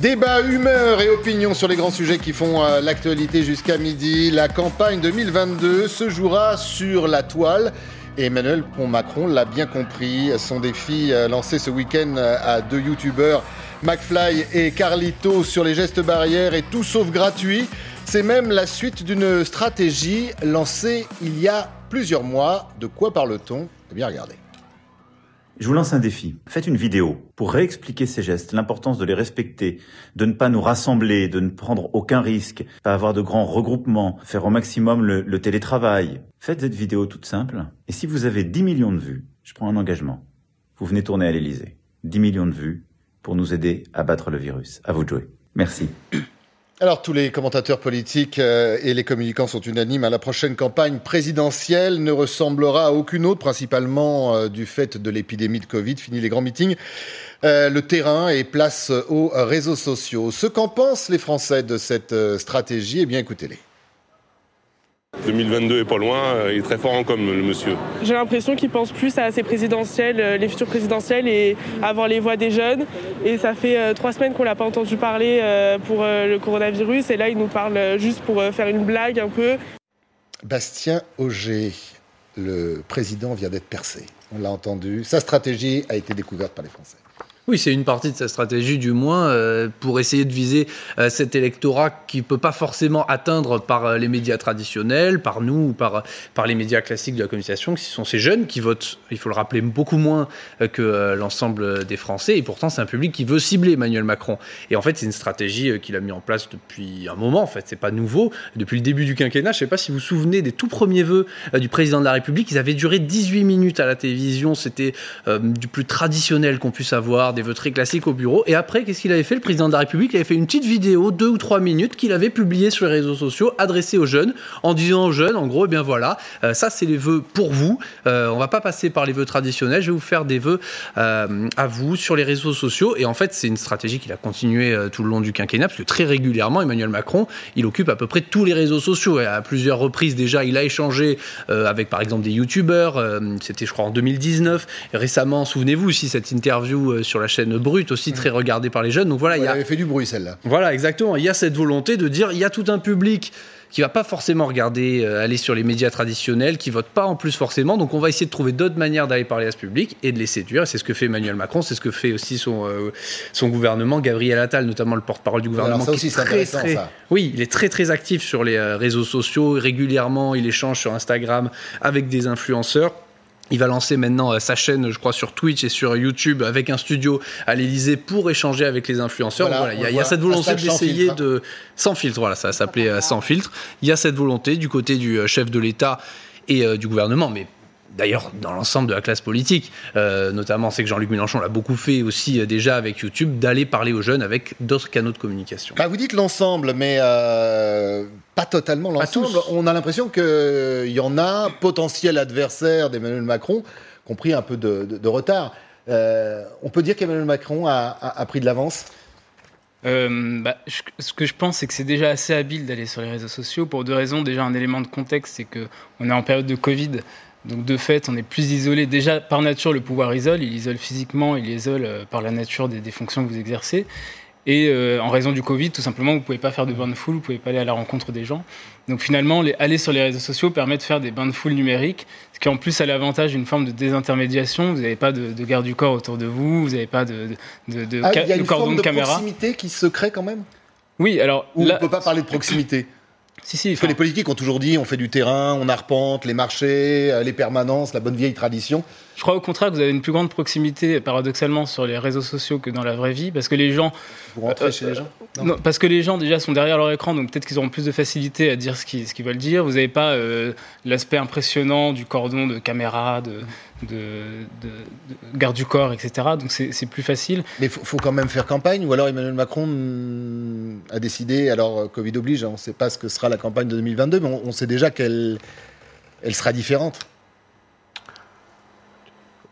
Débat, humeur et opinion sur les grands sujets qui font euh, l'actualité jusqu'à midi. La campagne 2022 se jouera sur la toile. Emmanuel Macron l'a bien compris. Son défi euh, lancé ce week-end euh, à deux youtubeurs, McFly et Carlito, sur les gestes barrières et tout sauf gratuit. C'est même la suite d'une stratégie lancée il y a plusieurs mois. De quoi parle-t-on? Eh bien, regardez. Je vous lance un défi. Faites une vidéo pour réexpliquer ces gestes, l'importance de les respecter, de ne pas nous rassembler, de ne prendre aucun risque, pas avoir de grands regroupements, faire au maximum le, télétravail. Faites cette vidéo toute simple. Et si vous avez 10 millions de vues, je prends un engagement. Vous venez tourner à l'Elysée. 10 millions de vues pour nous aider à battre le virus. À vous de jouer. Merci. Alors tous les commentateurs politiques euh, et les communicants sont unanimes. À la prochaine campagne présidentielle ne ressemblera à aucune autre, principalement euh, du fait de l'épidémie de Covid. Fini les grands meetings. Euh, le terrain et place aux réseaux sociaux. Ce qu'en pensent les Français de cette stratégie, eh bien écoutez-les. 2022 est pas loin, euh, il est très fort en com, le monsieur. J'ai l'impression qu'il pense plus à ses présidentielles, euh, les futures présidentielles et avoir les voix des jeunes. Et ça fait euh, trois semaines qu'on l'a pas entendu parler pour le coronavirus. Et là, il nous parle juste pour faire une blague un peu. Bastien Auger, le président vient d'être percé. On l'a entendu. Sa stratégie a été découverte par les Français. Oui, c'est une partie de sa stratégie, du moins, euh, pour essayer de viser euh, cet électorat qui ne peut pas forcément atteindre par euh, les médias traditionnels, par nous ou par, par les médias classiques de la communication, qui sont ces jeunes qui votent, il faut le rappeler, beaucoup moins que l'ensemble des Français. Et pourtant, c'est un public qui veut cibler Emmanuel Macron. Et en fait, c'est une stratégie qu'il a mis en place depuis un moment. En fait, c'est pas nouveau. Depuis le début du quinquennat, je ne sais pas si vous vous souvenez des tout premiers vœux du président de la République. Ils avaient duré 18 minutes à la télévision. C'était du plus traditionnel qu'on puisse avoir vœux très classiques au bureau. Et après, qu'est-ce qu'il avait fait Le président de la République? Il avait fait une petite vidéo, deux ou trois minutes, qu'il avait publiée sur les réseaux sociaux, adressée aux jeunes, en disant aux jeunes, en gros, eh bien voilà, euh, ça c'est les vœux pour vous. Euh, on va pas passer par les vœux traditionnels, je vais vous faire des vœux euh, à vous sur les réseaux sociaux. Et en fait, c'est une stratégie qu'il a continué tout le long du quinquennat, parce que très régulièrement, Emmanuel Macron, il occupe à peu près tous les réseaux sociaux. Et à plusieurs reprises déjà, il a échangé avec par exemple des youtubeurs. C'était, je crois, en 2019. Et récemment, souvenez-vous aussi cette interview sur la chaîne Brute aussi très regardée par les jeunes. Donc voilà, il y a avait fait du bruit celle-là. Voilà, exactement. Il y a cette volonté de dire il y a tout un public qui va pas forcément regarder, euh, aller sur les médias traditionnels, qui vote pas en plus forcément. Donc on va essayer de trouver d'autres manières d'aller parler à ce public et de les séduire. C'est ce que fait Emmanuel Macron, c'est ce que fait aussi son, euh, son gouvernement, Gabriel Attal, notamment le porte-parole du gouvernement. Alors ça aussi, c'est intéressant, ça. Oui, il est très très actif sur les euh, réseaux sociaux. Régulièrement, il échange sur Instagram avec des influenceurs. Il va lancer maintenant euh, sa chaîne, je crois, sur Twitch et sur YouTube avec un studio à l'Elysée pour échanger avec les influenceurs. Voilà, il, y a, cette volonté d'essayer de sans filtre. Voilà, ça s'appelait euh, sans filtre. Il y a cette volonté du côté du euh, chef de l'État et du gouvernement, mais d'ailleurs dans l'ensemble de la classe politique, euh, notamment c'est que Jean-Luc Mélenchon l'a beaucoup fait aussi euh, déjà avec YouTube, d'aller parler aux jeunes avec d'autres canaux de communication. Bah, vous dites l'ensemble, mais euh, pas totalement l'ensemble. On a l'impression qu'il y en a, potentiels adversaires d'Emmanuel Macron, qui ont pris un peu de, retard. on peut dire qu'Emmanuel Macron a, pris de l'avance? Bah, ce que je pense, c'est que c'est déjà assez habile d'aller sur les réseaux sociaux pour deux raisons. Déjà, un élément de contexte, c'est qu'on est en période de Covid. Donc de fait, on est plus isolé. Déjà, par nature, le pouvoir isole. Il isole physiquement, il isole euh, par la nature des, fonctions que vous exercez. Et euh, en raison du Covid, tout simplement, vous ne pouvez pas faire de bains de foule, vous ne pouvez pas aller à la rencontre des gens. Donc finalement, aller sur les réseaux sociaux permet de faire des bains de foule numériques, ce qui en plus a l'avantage d'une forme de désintermédiation. Vous n'avez pas de, garde du corps autour de vous, vous n'avez pas de, de, de, ah, y a une forme de proximité qui se crée quand même? Oui, alors... on ne peut pas parler de proximité? Si, si, Parce que les politiques ont toujours dit on fait du terrain, on arpente les marchés, euh, les permanences, la bonne vieille tradition. Je crois au contraire que vous avez une plus grande proximité, paradoxalement, sur les réseaux sociaux que dans la vraie vie, parce que les gens. Vous rentrez euh, chez les gens? non. parce que les gens déjà sont derrière leur écran, donc peut-être qu'ils auront plus de facilité à dire ce qu'ils, veulent dire. Vous n'avez pas euh, l'aspect impressionnant du cordon de caméra, de, de, garde du corps, etc. Donc c'est, plus facile. Mais il faut, quand même faire campagne, ou alors Emmanuel Macron a décidé, alors Covid oblige, hein, on ne sait pas ce que sera la campagne de 2022, mais on, on sait déjà qu'elle elle sera différente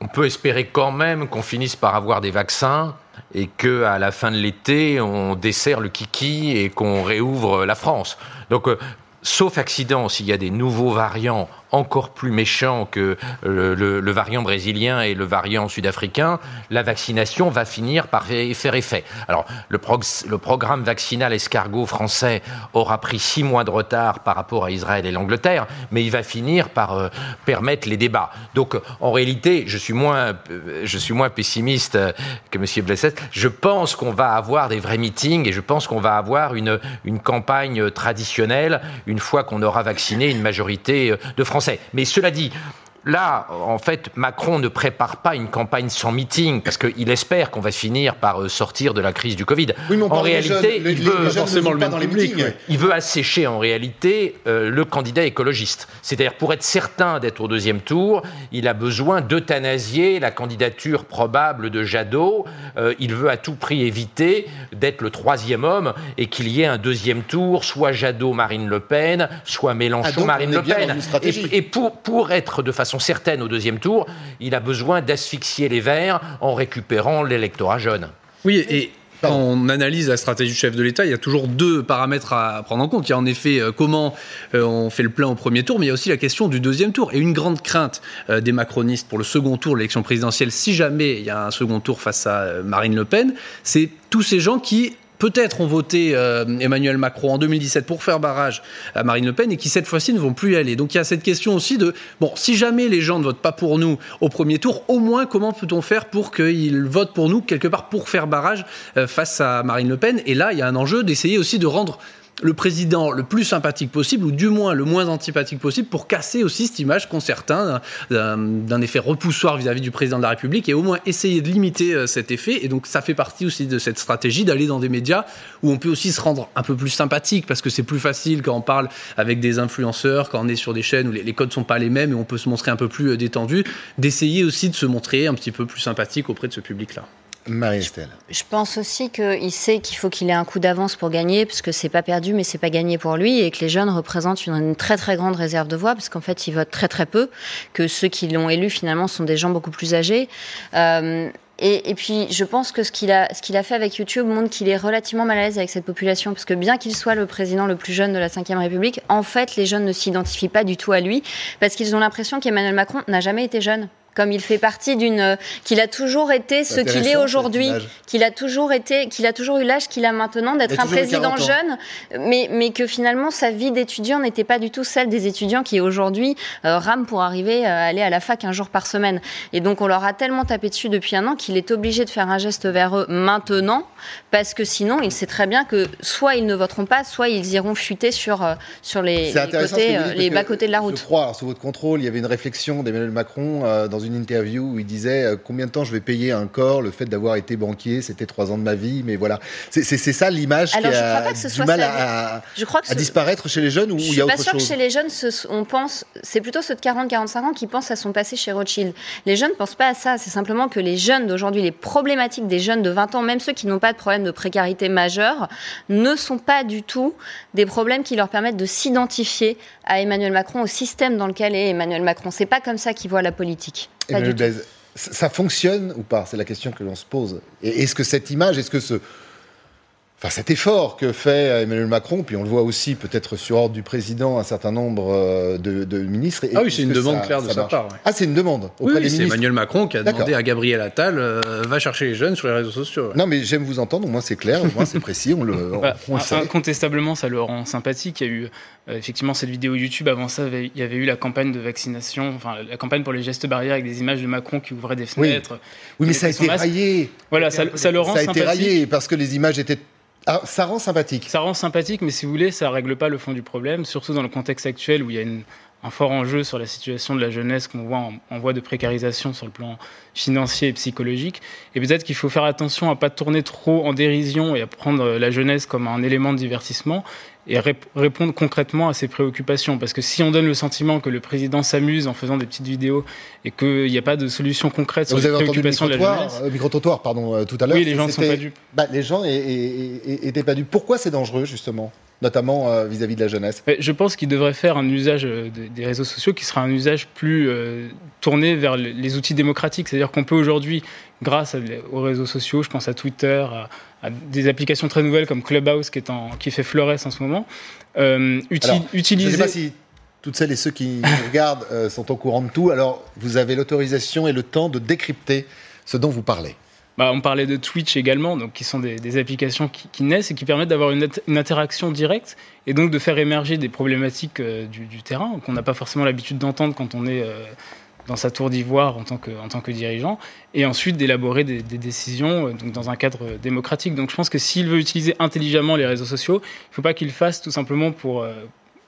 on peut espérer quand même qu'on finisse par avoir des vaccins et que à la fin de l'été, on dessert le kiki et qu'on réouvre la France. Donc, euh, sauf accident, s'il y a des nouveaux variants encore plus méchants que le, le variant brésilien et le variant sud-africain, la vaccination va finir par faire effet. Alors, le, programme vaccinal escargot français aura pris six mois de retard par rapport à Israël et l'Angleterre, mais il va finir par euh, permettre les débats. Donc, en réalité, je suis moins, euh, pessimiste euh, que M. Blesset. Je pense qu'on va avoir des vrais meetings et je pense qu'on va avoir une campagne traditionnelle une fois qu'on aura vacciné une majorité de Français. Mais cela dit, Là, en fait, Macron ne prépare pas une campagne sans meeting parce qu'il espère qu'on va finir par euh, sortir de la crise du Covid. en réalité, il veut forcément le même public. Il veut assécher en réalité euh, le candidat écologiste. C'est-à-dire pour être certain d'être au deuxième tour, il a besoin d'euthanasier la candidature probable de Jadot. Euh, il veut à tout prix éviter d'être le troisième homme et qu'il y ait un deuxième tour, soit Jadot-Marine Le Pen, soit Mélenchon-Marine ah, Le Pen. Et, et pour, pour être de façon certaine au deuxième tour, il a besoin d'asphyxier les Verts en récupérant l'électorat jeune. Oui, et quand on analyse la stratégie du chef de l'État, il y a toujours deux paramètres à prendre en compte. Il y a en effet euh, comment euh, on fait le plein au premier tour, mais il y a aussi la question du deuxième tour. Et une grande crainte euh, des macronistes pour le second tour l'élection présidentielle, si jamais il y a un second tour face à Marine Le Pen, c'est tous ces gens qui peut-être ont voté euh, Emmanuel Macron en 2017 pour faire barrage à Marine Le Pen et qui cette fois-ci ne vont plus y aller. Donc il y a cette question aussi de, bon, si jamais les gens ne votent pas pour nous au premier tour, au moins comment peut-on faire pour qu'ils votent pour nous quelque part pour faire barrage euh, face à Marine Le Pen? Et là, il y a un enjeu d'essayer aussi de rendre le président le plus sympathique possible, ou du moins le moins antipathique possible, pour casser aussi cette image qu'ont certains d'un effet repoussoir vis-à-vis du président de la République, et au moins essayer de limiter euh, cet effet. Et donc ça fait partie aussi de cette stratégie d'aller dans des médias où on peut aussi se rendre un peu plus sympathique, parce que c'est plus facile quand on parle avec des influenceurs, quand on est sur des chaînes où les, codes sont pas les mêmes et on peut se montrer un peu plus euh, détendu, d'essayer aussi de se montrer un petit peu plus sympathique auprès de ce public-là. Marie-Estelle. Je, pense aussi qu'il sait qu'il faut qu'il ait un coup d'avance pour gagner, parce que c'est pas perdu, mais c'est pas gagné pour lui, et que les jeunes représentent une, très très grande réserve de voix, parce qu'en fait, ils votent très très peu, que ceux qui l'ont élu finalement sont des gens beaucoup plus âgés. Euh, et, puis, je pense que ce qu'il a, ce qu'il a fait avec YouTube montre qu'il est relativement mal à l'aise avec cette population, parce que bien qu'il soit le président le plus jeune de la Ve République, en fait, les jeunes ne s'identifient pas du tout à lui, parce qu'ils ont l'impression qu'Emmanuel Macron n'a jamais été jeune comme il fait partie d'une, qu'il a toujours été ce qu'il est aujourd'hui, qu'il a toujours été, qu'il a toujours eu l'âge qu'il a maintenant d'être un président jeune, mais, mais que finalement sa vie d'étudiant n'était pas du tout celle des étudiants qui aujourd'hui euh, rament pour arriver à aller à la fac un jour par semaine. Et donc on leur a tellement tapé dessus depuis un an qu'il est obligé de faire un geste vers eux maintenant, parce que sinon il sait très bien que soit ils ne voteront pas, soit ils iront chuter sur, euh, sur les, côtés, euh, les bas-côtés de la route. Je crois, sous votre contrôle, il y avait une réflexion d'Emmanuel Macron dans une une interview où il disait euh, combien de temps je vais payer un corps, le fait d'avoir été banquier, c'était trois ans de ma vie, mais voilà. C'est ça l'image qui a du mal à, à disparaître chez les jeunes ou il y a autre chose Je suis pas sûre que chez les jeunes, on pense, c'est plutôt ceux de 40-45 ans qui pensent à son passé chez Rothschild. Les jeunes ne pensent pas à ça, c'est simplement que les jeunes d'aujourd'hui, les problématiques des jeunes de 20 ans, même ceux qui n'ont pas de problème de précarité majeure, ne sont pas du tout des problèmes qui leur permettent de s'identifier à Emmanuel Macron, au système dans lequel est Emmanuel Macron. C'est pas comme ça qu'ils voient la politique. Ça fonctionne ou pas? C'est la question que l'on se pose. Et est-ce que cette image, est-ce que ce, Enfin, cet effort que fait Emmanuel Macron, puis on le voit aussi peut-être sur ordre du président un certain nombre euh, de, ministres. Ah oui, c'est une demande claire de sa part. Ah, c'est une demande auprès oui, C'est Emmanuel Macron qui a demandé à Gabriel Attal euh, va chercher les jeunes sur les réseaux sociaux. Non, mais j'aime vous entendre. Au moins c'est clair, au moins c'est précis. On le, bah, Incontestablement, ça le rend sympathique. Il y a eu euh, effectivement cette vidéo YouTube. Avant ça, il y avait eu la campagne de vaccination, enfin la campagne pour les gestes barrières avec des images de Macron qui ouvraient des fenêtres. Oui, mais ça a été raillé. Voilà, ça, ça le rend sympathique. Ça a été rayé parce que les images étaient ah, ça rend sympathique. Ça rend sympathique, mais si vous voulez, ça règle pas le fond du problème, surtout dans le contexte actuel où il y a un fort enjeu sur la situation de la jeunesse qu'on voit en, voie de précarisation sur le plan financier et psychologique. Et peut-être qu'il faut faire attention à pas tourner trop en dérision et à prendre la jeunesse comme un élément de divertissement et répondre concrètement à ses préoccupations. Parce que si on donne le sentiment que le président s'amuse en faisant des petites vidéos et qu'il n'y a pas de solution concrète sur les préoccupations de la jeunesse... Euh, micro-trottoir, pardon, euh, tout à l'heure. Oui, les gens ne sont pas dupes. Bah, les gens n'étaient pas dupes. Pourquoi c'est dangereux, justement? Notamment euh, vis-à-vis de la jeunesse Je pense qu'il devrait faire un usage des réseaux sociaux qui sera un usage plus tourné vers les outils démocratiques. C'est-à-dire qu'on peut aujourd'hui, grâce aux réseaux sociaux, je pense à Twitter, à, des applications très nouvelles comme Clubhouse qui, est en, qui fait florès en ce moment, euh, utiliser... Je sais pas si toutes celles et ceux qui nous regardent euh, sont au courant de tout. Alors, vous avez l'autorisation et le temps de décrypter ce dont vous parlez. Bah, on parlait de Twitch également, donc qui sont des, applications qui, naissent et qui permettent d'avoir une, interaction directe et donc de faire émerger des problématiques euh, du, terrain qu'on n'a pas forcément l'habitude d'entendre quand on est euh, dans sa tour d'ivoire en, tant que, dirigeant, et ensuite d'élaborer des, décisions donc dans un cadre démocratique. Donc je pense que s'il veut utiliser intelligemment les réseaux sociaux, il ne faut pas qu'il fasse tout simplement pour,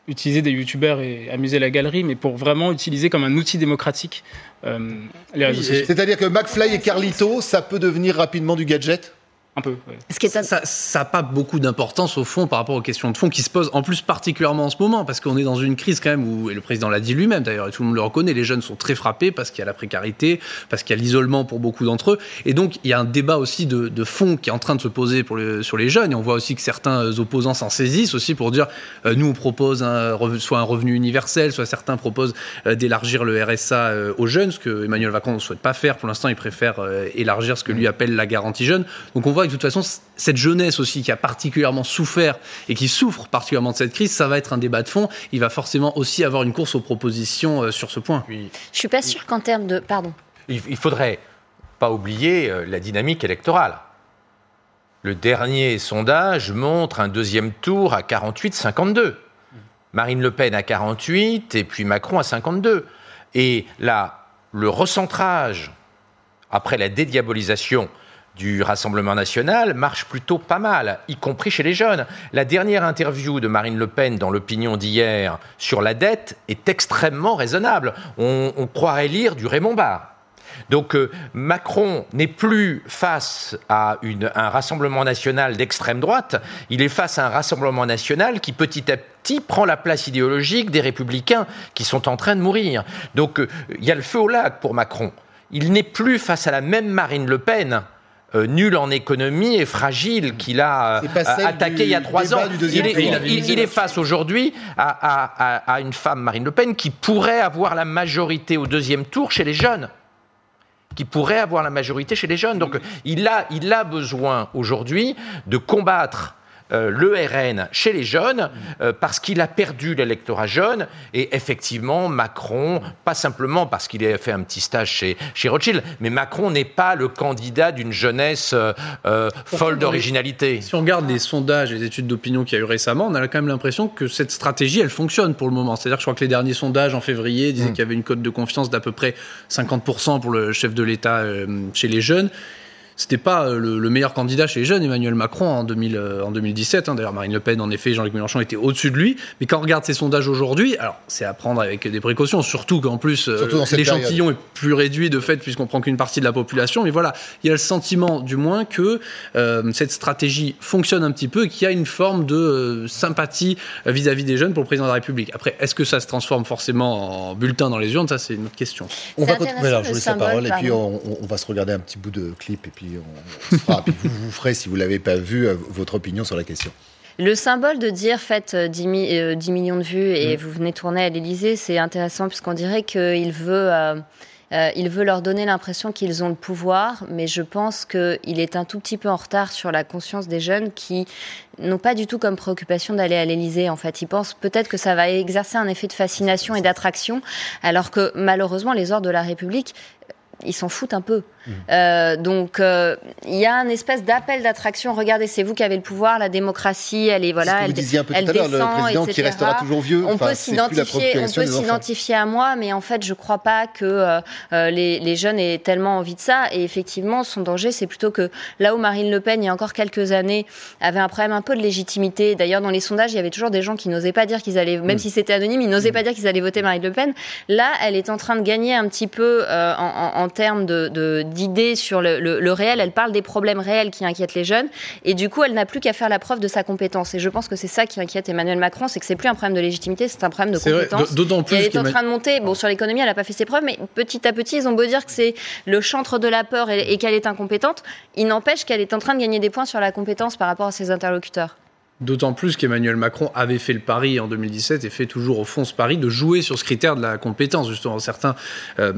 utiliser des youtubeurs et amuser la galerie, mais pour vraiment utiliser comme un outil démocratique euh, les réseaux sociaux. C'est-à-dire que McFly et Carlito, ça peut devenir rapidement du gadget? Un peu. Ça n'a pas beaucoup d'importance au fond par rapport aux questions de fond qui se posent en plus particulièrement en ce moment parce qu'on est dans une crise quand même où, et le président l'a dit lui-même d'ailleurs et tout le monde le reconnaît, les jeunes sont très frappés parce qu'il y a la précarité, parce qu'il y a l'isolement pour beaucoup d'entre eux. Et donc il y a un débat aussi de, fond qui est en train de se poser pour sur les jeunes et on voit aussi que certains opposants s'en saisissent aussi pour dire euh, nous on propose un, soit un revenu universel, soit certains proposent euh, d'élargir le RSA euh, aux jeunes, ce que Emmanuel Macron ne souhaite pas faire. Pour l'instant il préfère élargir ce que lui appelle la garantie jeune. Donc on voit de toute façon, cette jeunesse aussi qui a particulièrement souffert et qui souffre particulièrement de cette crise, ça va être un débat de fond. Il va forcément aussi avoir une course aux propositions euh, sur ce point. Je Je suis pas sûr qu'en termes de... Pardon. Il faudrait pas oublier euh, la dynamique électorale. Le dernier sondage montre un deuxième tour à 48-52. Marine Le Pen à 48 et puis Macron à 52. Et là, le recentrage, après la dédiabolisation du Rassemblement national marche plutôt pas mal, y compris chez les jeunes. La dernière interview de Marine Le Pen dans l'opinion d'hier sur la dette est extrêmement raisonnable. On, croirait lire du Raymond Barre. Donc euh, Macron n'est plus face à un rassemblement national d'extrême droite, il est face à un rassemblement national qui petit à petit prend la place idéologique des républicains qui sont en train de mourir. Donc euh, il y a le feu au lac pour Macron. Il n'est plus face à la même Marine Le Pen euh, nul en économie et fragile qu'il a euh, attaqué il y a trois ans. Il est, face aujourd'hui à, une femme, Marine Le Pen, qui pourrait avoir la majorité au deuxième tour chez les jeunes qui pourrait avoir la majorité chez les jeunes. Donc il a, il a besoin aujourd'hui de combattre euh, le RN chez les jeunes euh, parce qu'il a perdu l'électorat jeune. Et effectivement, Macron, pas simplement parce qu'il a fait un petit stage chez, chez Rothschild, mais Macron n'est pas le candidat d'une jeunesse euh, folle d'originalité. Si on regarde les sondages et les études d'opinion qu'il y a eu récemment, on a quand même l'impression que cette stratégie, elle fonctionne pour le moment. C'est-à-dire que je crois que les derniers sondages en février disaient mm. qu'il y avait une cote de confiance d'à peu près 50% pour le chef de l'État chez les jeunes c'était pas euh, le, meilleur candidat chez les jeunes, Emmanuel Macron, en, 2000, euh, en 2017. Hein. D'ailleurs, Marine Le Pen, en effet, Jean-Luc Mélenchon était au-dessus de lui. Mais quand on regarde ces sondages aujourd'hui, alors c'est à prendre avec des précautions, surtout qu'en plus, euh, l'échantillon est plus réduit de fait, puisqu'on prend qu'une partie de la population. Mais voilà, il y a le sentiment, du moins, que cette stratégie fonctionne un petit peu et qu'il y a une forme de sympathie vis-à-vis des jeunes pour le président de la République. Après, est-ce que ça se transforme forcément en bulletin dans les urnes? Ça, c'est une autre question. On va continuer. Alors, je vous laisse la parole et puis on, on va se regarder un petit bout de clip et puis on, vous, vous ferez, si vous ne l'avez pas vu, euh, votre opinion sur la question. Le symbole de dire faites 10, euh, euh, millions de vues et mmh. vous venez tourner à l'Elysée, c'est intéressant puisqu'on dirait qu'il veut, il veut leur donner l'impression qu'ils ont le pouvoir, mais je pense qu'il est un tout petit peu en retard sur la conscience des jeunes qui n'ont pas du tout comme préoccupation d'aller à l'Elysée. En fait, ils pensent peut-être que ça va exercer un effet de fascination et d'attraction, alors que malheureusement les ordres de la République ils s'en foutent un peu. Mmh. Euh, donc euh, il y a un espèce d'appel d'attraction. Regardez, c'est vous qui avez le pouvoir, la démocratie, elle est voilà, elle, un peu tout à descend, le président qui restera toujours vieux. On peut s'identifier, on peut s'identifier à moi, mais en fait, je crois pas que euh, les, les, jeunes aient tellement envie de ça. Et effectivement, son danger, c'est plutôt que là où Marine Le Pen, il y a encore quelques années, avait un problème un peu de légitimité. D'ailleurs, dans les sondages, il y avait toujours des gens qui n'osaient pas dire qu'ils allaient, même mmh. si c'était anonyme, ils n'osaient mmh. pas dire qu'ils allaient voter Marine Le Pen. Là, elle est en train de gagner un petit peu en, en, en termes de, d'idées sur le, réel. Elle parle des problèmes réels qui inquiètent les jeunes. Et du coup, elle n'a plus qu'à faire la preuve de sa compétence. Et je pense que c'est ça qui inquiète Emmanuel Macron, c'est que c'est plus un problème de légitimité, c'est un problème de compétence. D'autant plus. elle est en train de monter. Bon, sur l'économie, elle n'a pas fait ses preuves, mais petit à petit, ils ont beau dire que c'est le chantre de la peur et, et qu'elle est incompétente. Il n'empêche qu'elle est en train de gagner des points sur la compétence par rapport à ses interlocuteurs. D'autant plus qu'Emmanuel Macron avait fait le pari en 2017 et fait toujours au fond ce pari de jouer sur ce critère de la compétence. Justement, certains euh,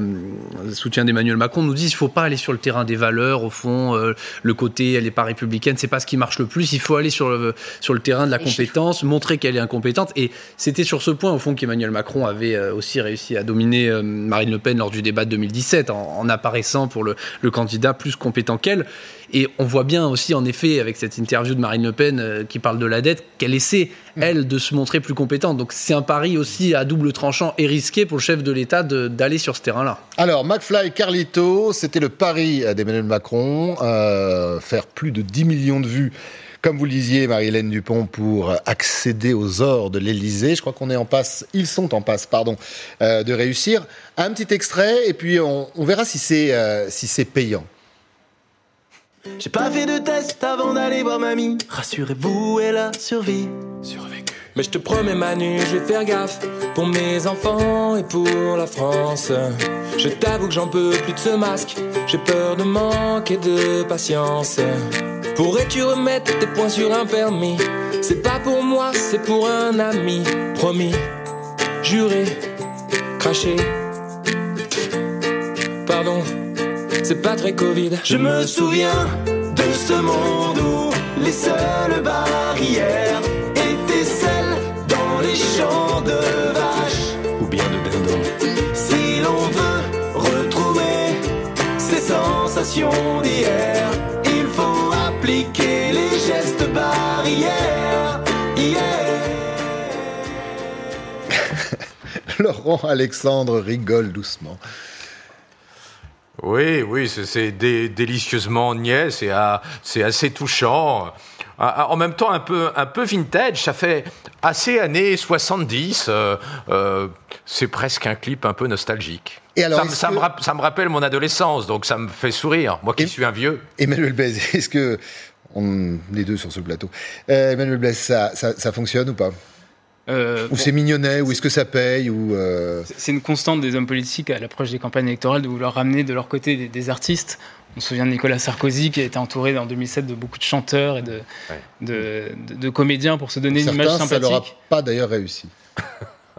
soutiens d'Emmanuel Macron nous disent qu'il ne faut pas aller sur le terrain des valeurs. Au fond, euh, le côté elle n'est pas républicaine, c'est pas ce qui marche le plus. Il faut aller sur le, sur le terrain de la compétence, montrer qu'elle est incompétente. Et c'était sur ce point, au fond, qu'Emmanuel Macron avait euh, aussi réussi à dominer euh, Marine Le Pen lors du débat de 2017 en, en apparaissant pour le, le candidat plus compétent qu'elle. Et on voit bien aussi, en effet, avec cette interview de Marine Le Pen euh, qui parle de la dette, qu'elle essaie, elle, de se montrer plus compétente. Donc c'est un pari aussi à double tranchant et risqué pour le chef de l'État d'aller sur ce terrain-là. Alors, McFly Carlito, c'était le pari d'Emmanuel Macron, euh, faire plus de 10 millions de vues, comme vous le disiez, Marie-Hélène Dupont, pour accéder aux ors de l'Élysée. Je crois qu'on est en passe, ils sont en passe, pardon, euh, de réussir. Un petit extrait, et puis on, on verra si c'est euh, si c'est payant. J'ai pas fait de test avant d'aller voir mamie. Rassurez-vous, elle a survécu. Mais je te promets Manu, je vais faire gaffe pour mes enfants et pour la France. Je t'avoue que j'en peux plus de ce masque. J'ai peur de manquer de patience. Pourrais-tu remettre tes points sur un permis? C'est pas pour moi, c'est pour un ami. Promis, juré, craché. Pardon, c'est pas très Covid. Je me souviens de ce monde où les seules barrières étaient celles dans les champs de vaches ou bien de dindons. Si l'on veut retrouver ces sensations d'hier, il faut appliquer les gestes barrières. Laurent Alexandre rigole doucement. Oui, oui, c'est- c'est dé- délicieusement niais, c'est assez touchant. Ah, ah, En même temps, un peu, un peu vintage, ça fait assez années 70. euh, euh, c'est presque un clip un peu nostalgique. Et alors, ça, me- ça rappelle mon adolescence, donc ça me fait sourire, moi qui Et- suis un vieux. Emmanuel Blaise, est-ce que on les deux sur ce plateau, euh, Emmanuel ça, ça fonctionne ou pas? Euh, Ou bon, c'est mignonnet Ou est-ce que ça paye Ou euh, c'est une constante des hommes politiques à l'approche des campagnes électorales de vouloir ramener de leur côté des, des artistes. On se souvient de Nicolas Sarkozy qui a été entouré en 2007 de beaucoup de chanteurs et de, de, de- de comédiens pour se donner une image certains, ça leur a sympathique. pas d'ailleurs réussi.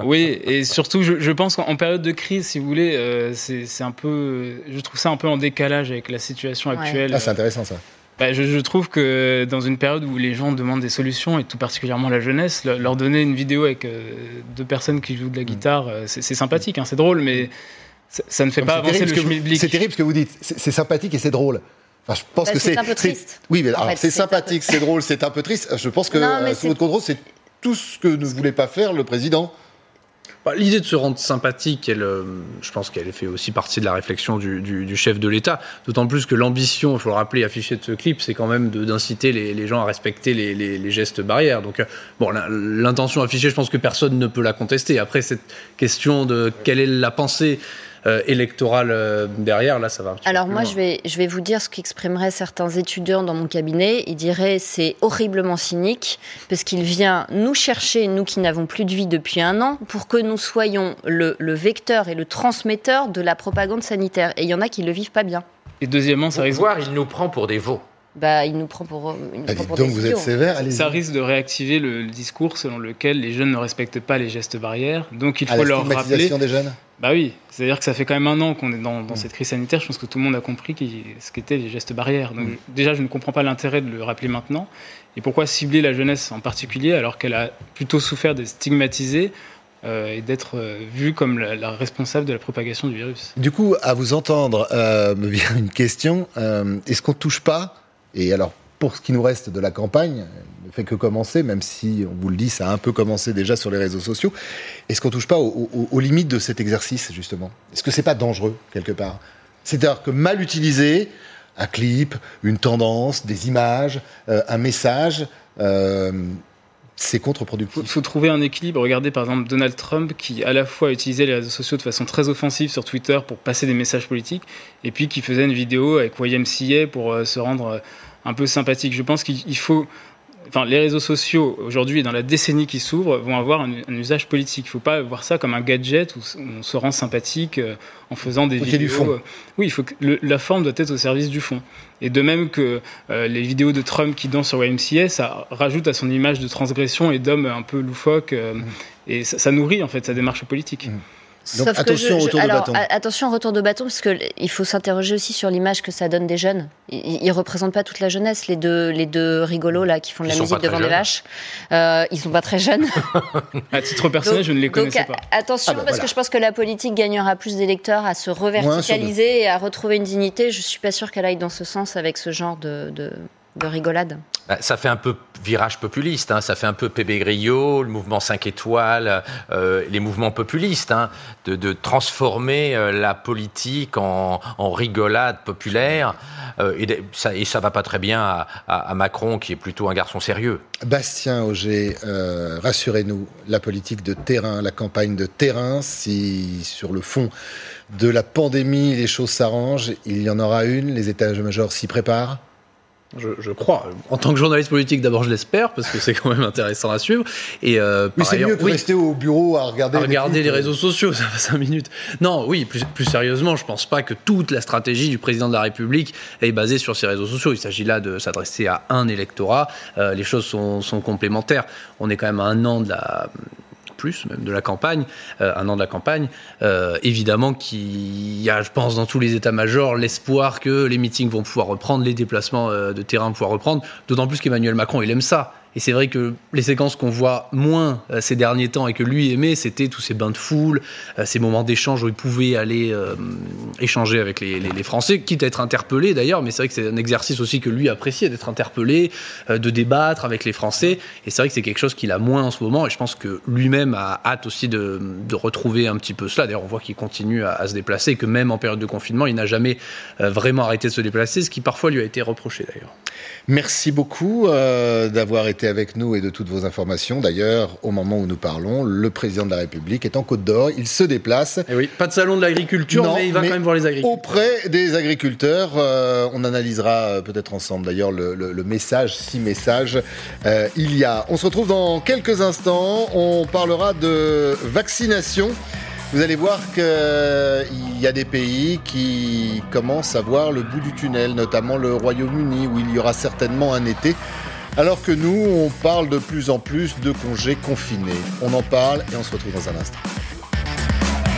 Oui, et surtout, je, je pense qu'en période de crise, si vous voulez, euh, c'est un peu, je trouve ça un peu en décalage avec la situation Ouais. actuelle. Ah, c'est intéressant ça. Bah, je, je trouve que dans une période où les gens demandent des solutions, et tout particulièrement la jeunesse, le- leur donner une vidéo avec euh, deux personnes qui jouent de la guitare, euh, c'est sympathique, hein, c'est drôle, mais ça, ça ne fait Non, pas c'est avancer terrible le ce que vous- schmilblick. C'est terrible ce que vous dites. C'est sympathique et c'est drôle. Enfin, je pense Bah, que c'est un peu triste. Oui, mais c'est peu- sympathique, c'est drôle, c'est un peu triste. Je pense que Non, euh, sous votre contrôle, c'est tout ce que ne voulait pas faire le président. Bah, L'idée de se rendre sympathique, elle, euh, je pense qu'elle fait aussi partie de la réflexion du, chef de l'État. D'autant plus que l'ambition, il faut le rappeler, affichée de ce clip, c'est quand même d'inciter les, gens à respecter les, les- gestes barrières. Donc, euh, bon, l'intention affichée, je pense que personne ne peut la contester. Après, cette question de quelle est la pensée électorale euh, derrière, là, ça va un petit peu Alors moi, loin. je vais, je vais vous dire ce qu'exprimeraient certains étudiants dans mon cabinet. Ils diraient c'est horriblement cynique parce qu'il vient nous chercher, nous qui n'avons plus de vie depuis un an, pour que nous soyons le, le vecteur et le transmetteur de la propagande sanitaire. Et il y en a qui le vivent pas bien. Et deuxièmement, ça risque, voir, il nous prend pour des veaux. Bah, il nous prend pour, il nous Ah, prend dites pour donc, des vous êtes sévère. Ça risque de réactiver le, le discours selon lequel les jeunes ne respectent pas les gestes barrières. Donc il À faut la leur rappeler. stigmatisation des jeunes. Bah oui, c'est-à-dire que ça fait quand même un an qu'on est dans, dans cette crise sanitaire. Je pense que tout le monde a compris ce qu'étaient les gestes barrières. Donc déjà, je ne comprends pas l'intérêt de le rappeler maintenant. Et pourquoi cibler la jeunesse en particulier alors qu'elle a plutôt souffert d'être stigmatisée euh, et d'être euh, vue comme la, la responsable de la propagation du virus Du coup, à vous entendre, euh, me vient une question. Est-ce qu'on touche pas Et alors, pour ce qui nous reste de la campagne, ne fait que commencer, même si, on vous le dit, ça a un peu commencé déjà sur les réseaux sociaux. Est-ce qu'on touche pas aux, limites de cet exercice, justement? Est-ce que c'est pas dangereux, quelque part? C'est-à-dire que mal utilisé, un clip, une tendance, des images, euh, un message, euh, c'est Il contre-productif. faut, faut trouver un équilibre. Regardez par exemple Donald Trump qui à la fois utilisait les réseaux sociaux de façon très offensive sur Twitter pour passer des messages politiques et puis qui faisait une vidéo avec YMCA pour euh, se rendre un peu sympathique. Je pense qu'il il faut enfin, les réseaux sociaux aujourd'hui, dans la décennie qui s'ouvre, vont avoir un, usage politique. Il ne faut pas voir ça comme un gadget où on se rend sympathique euh, en faisant des vidéos. Du fond. Euh, oui, il faut que la forme doit être au service du fond. Et de même que euh, les vidéos de Trump qui dansent sur YMCA, ça rajoute à son image de transgression et d'homme un peu loufoque. Mmh. Et ça, nourrit en fait sa démarche politique. Mmh. Donc attention au retour de bâton. Attention au retour de bâton, parce qu'il faut s'interroger aussi sur l'image que ça donne des jeunes. Ils ne représentent pas toute la jeunesse, les deux, les deux rigolos là, qui font de la musique devant des vaches. Euh, ils sont pas très jeunes. à titre personnel, je ne les connaissais pas. Attention, ah bah parce que je pense que la politique gagnera plus d'électeurs à se reverticaliser et à retrouver une dignité. Je suis pas sûre qu'elle aille dans ce sens avec ce genre de, de de rigolade. Bah, ça fait un peu virage populiste, hein. ça fait un peu Pébé Griot, le mouvement 5 étoiles, euh, les mouvements populistes, hein, de, transformer euh, la politique en, rigolade populaire. Euh, et, ça, et ça va pas très bien à, Macron, qui est plutôt un garçon sérieux. Bastien Auger, rassurez-nous, la politique de terrain, la campagne de terrain, si sur le fond de la pandémie les choses s'arrangent, il y en aura une, les états-majors s'y préparent? Je, crois. En tant que journaliste politique, d'abord, je l'espère, parce que c'est quand même intéressant à suivre. Et euh, Mais c'est mieux que rester au bureau à regarder, regarder les, réseaux sociaux, ça fait 5 minutes. Non, oui, plus, plus sérieusement, je pense pas que toute la stratégie du président de la République est basée sur ces réseaux sociaux. Il s'agit là de s'adresser à un électorat. Euh, les choses sont, sont complémentaires. On est quand même à un an de la plus même de la campagne, euh, un an de la campagne, euh, évidemment qu'il y a, je pense, dans tous les états-majors, l'espoir que les meetings vont pouvoir reprendre, les déplacements euh, de terrain vont pouvoir reprendre, d'autant plus qu'Emmanuel Macron, il aime ça. Et c'est vrai que les séquences qu'on voit moins euh, ces derniers temps et que lui aimait, c'était tous ces bains de foule, euh, ces moments d'échange où il pouvait aller euh, échanger avec les, Français, quitte à être interpellé d'ailleurs, mais c'est vrai que c'est un exercice aussi que lui appréciait, d'être interpellé, de débattre avec les Français. Et c'est vrai que c'est quelque chose qu'il a moins en ce moment. Et je pense que lui-même a hâte aussi de, retrouver un petit peu cela. D'ailleurs, on voit qu'il continue à, se déplacer et que même en période de confinement, il n'a jamais vraiment arrêté de se déplacer, ce qui parfois lui a été reproché d'ailleurs. Merci beaucoup d'avoir été avec nous et de toutes vos informations. D'ailleurs, au moment où nous parlons, le président de la République est en Côte d'Or. Il se déplace. Et eh oui, pas de salon de l'agriculture, mais il va quand même voir les agriculteurs. Auprès des agriculteurs, euh, on analysera euh, peut-être ensemble d'ailleurs le, message, si message euh, il y a. On se retrouve dans quelques instants. On parlera de vaccination. Vous allez voir qu'il y a des pays qui commencent à voir le bout du tunnel, notamment le Royaume-Uni, où il y aura certainement un été alors que nous, on parle de plus en plus de congés confinés. On en parle et on se retrouve dans un instant.